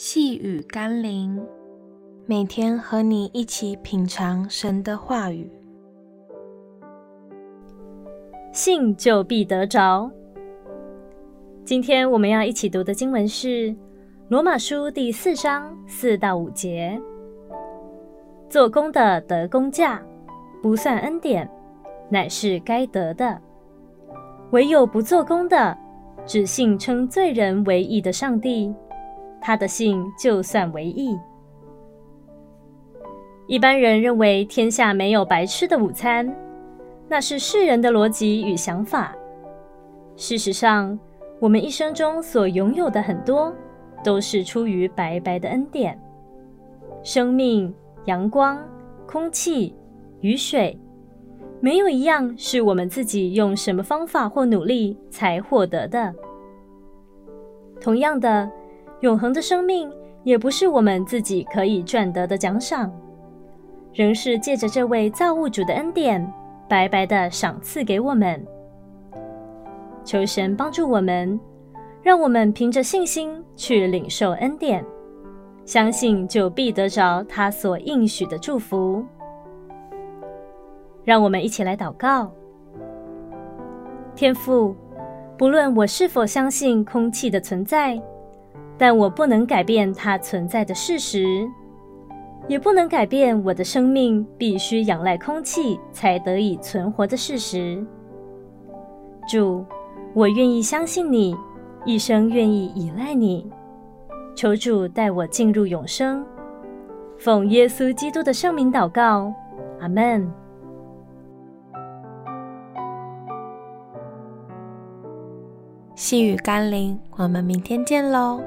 细雨甘霖，每天和你一起品尝神的话语，信就必得着。今天我们要一起读的经文是《罗马书》第四章四到五节：做工的得工价，不算恩典，乃是该得的；唯有不做工的，只信称罪人为义的上帝。他的信就算为义。一般人认为天下没有白吃的午餐，那是世人的逻辑与想法。事实上，我们一生中所拥有的很多，都是出于白白的恩典。生命、阳光、空气、雨水，没有一样是我们自己用什么方法或努力才获得的。同样的。永恒的生命也不是我们自己可以赚得的奖赏，仍是借着这位造物主的恩典，白白的赏赐给我们。求神帮助我们，让我们凭着信心去领受恩典，相信就必得着他所应许的祝福。让我们一起来祷告：天父，不论我是否相信空气的存在。但我不能改变它存在的事实，也不能改变我的生命必须仰赖空气才得以存活的事实。主，我愿意相信你，一生愿意依赖你。求主带我进入永生，奉耶稣基督的圣名祷告，阿门。细雨甘霖，我们明天见喽。